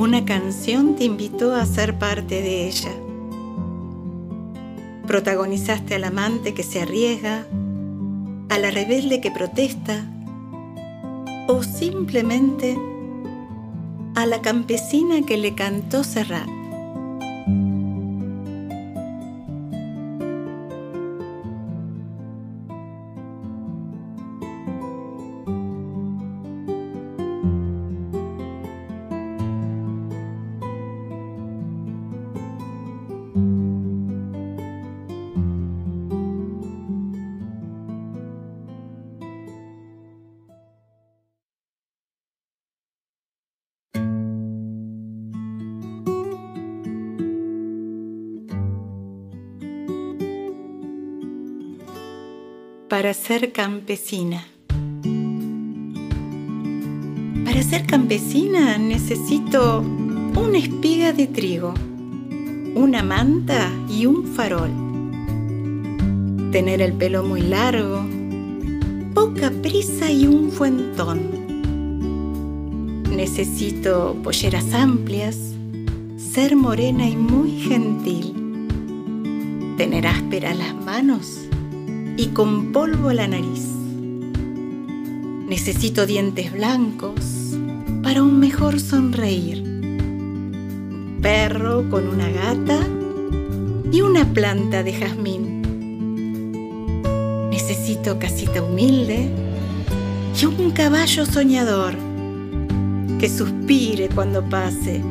una canción te invitó a ser parte de ella. Protagonizaste al amante que se arriesga, a la rebelde que protesta o simplemente a la campesina que le cantó Serrat. Para ser campesina. Para ser campesina necesito una espiga de trigo, una manta y un farol. Tener el pelo muy largo, poca prisa y un fuentón. Necesito polleras amplias, ser morena y muy gentil. Tener ásperas las manos y con polvo a la nariz. Necesito dientes blancos para un mejor sonreír. perro con una gata y una planta de jazmín. Necesito casita humilde y un caballo soñador que suspire cuando pase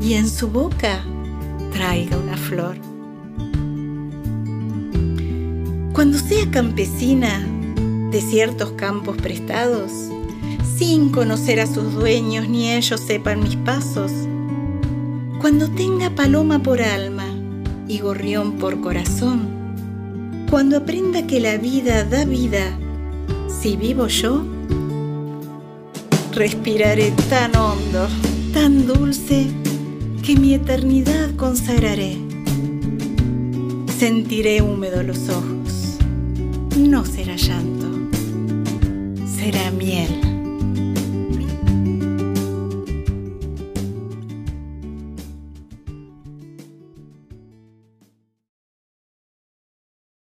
y en su boca traiga una flor. Cuando sea campesina de ciertos campos prestados, sin conocer a sus dueños ni ellos sepan mis pasos, cuando tenga paloma por alma y gorrión por corazón, cuando aprenda que la vida da vida, si vivo yo, respiraré tan hondo, tan dulce, que mi eternidad consagraré. Sentiré húmedos los ojos no será llanto, será miel.